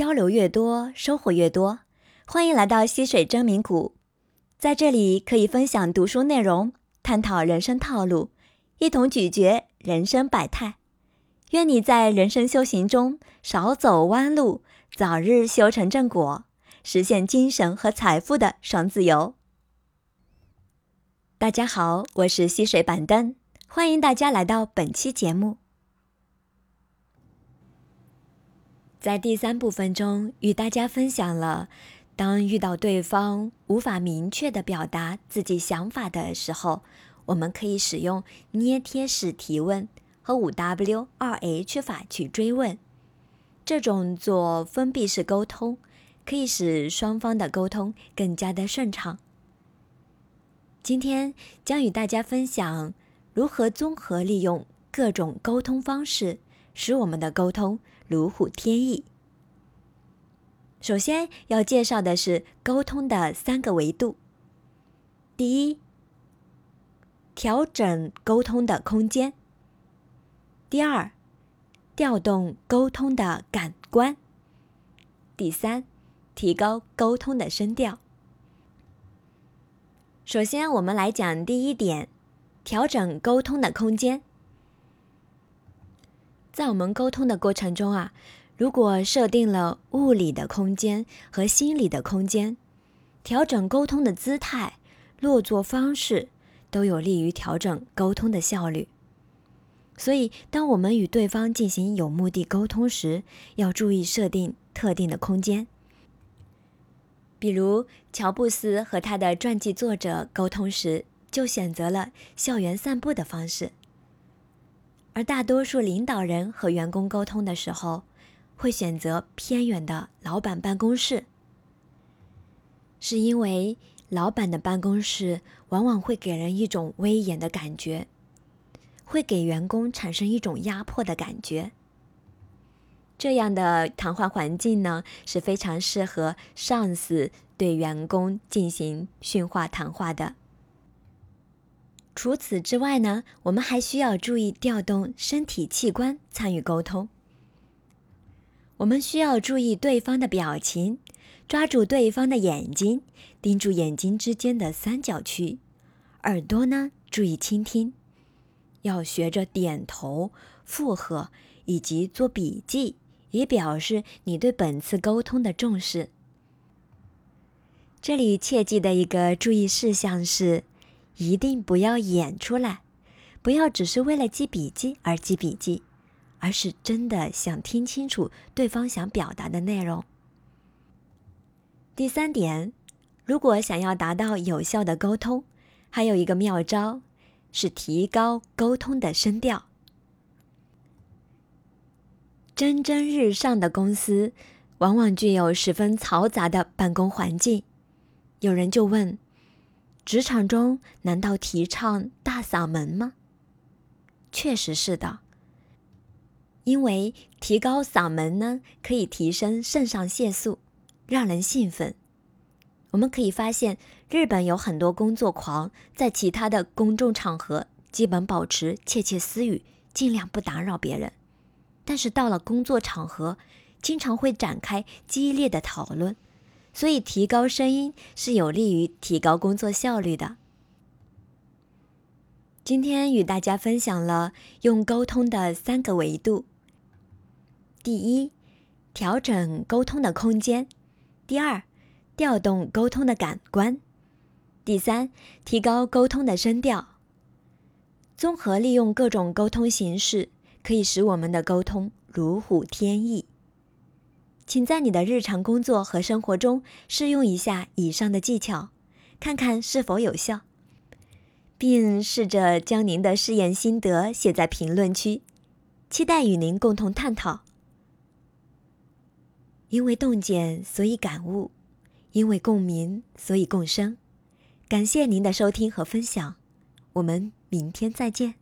交流越多，收获越多。欢迎来到溪水真名谷，在这里可以分享读书内容，探讨人生套路，一同咀嚼人生百态。愿你在人生修行中少走弯路，早日修成正果，实现精神和财富的双自由。大家好，我是溪水板凳，欢迎大家来到本期节目。在第三部分中，与大家分享了，当遇到对方无法明确的表达自己想法的时候，我们可以使用捏贴式提问和五 W 二 H 法去追问。这种做封闭式沟通，可以使双方的沟通更加的顺畅。今天将与大家分享如何综合利用各种沟通方式，使我们的沟通。如虎添翼。首先要介绍的是沟通的三个维度。第一，调整沟通的空间；第二，调动沟通的感官；第三，提高沟通的声调。首先，我们来讲第一点：调整沟通的空间。在我们沟通的过程中啊，如果设定了物理的空间和心理的空间，调整沟通的姿态、落座方式，都有利于调整沟通的效率。所以，当我们与对方进行有目的沟通时，要注意设定特定的空间。比如，乔布斯和他的传记作者沟通时，就选择了校园散步的方式。而大多数领导人和员工沟通的时候，会选择偏远的老板办公室，是因为老板的办公室往往会给人一种威严的感觉，会给员工产生一种压迫的感觉。这样的谈话环境呢，是非常适合上司对员工进行训话谈话的。除此之外呢，我们还需要注意调动身体器官参与沟通。我们需要注意对方的表情，抓住对方的眼睛，盯住眼睛之间的三角区。耳朵呢，注意倾听，要学着点头、附和以及做笔记，以表示你对本次沟通的重视。这里切记的一个注意事项是。一定不要演出来，不要只是为了记笔记而记笔记，而是真的想听清楚对方想表达的内容。第三点，如果想要达到有效的沟通，还有一个妙招是提高沟通的声调。蒸蒸日上的公司，往往具有十分嘈杂的办公环境。有人就问。职场中难道提倡大嗓门吗？确实是的，因为提高嗓门呢，可以提升肾上腺素，让人兴奋。我们可以发现，日本有很多工作狂，在其他的公众场合基本保持窃窃私语，尽量不打扰别人，但是到了工作场合，经常会展开激烈的讨论。所以，提高声音是有利于提高工作效率的。今天与大家分享了用沟通的三个维度：第一，调整沟通的空间；第二，调动沟通的感官；第三，提高沟通的声调。综合利用各种沟通形式，可以使我们的沟通如虎添翼。请在你的日常工作和生活中试用一下以上的技巧，看看是否有效，并试着将您的试验心得写在评论区，期待与您共同探讨。因为洞见，所以感悟；因为共鸣，所以共生。感谢您的收听和分享，我们明天再见。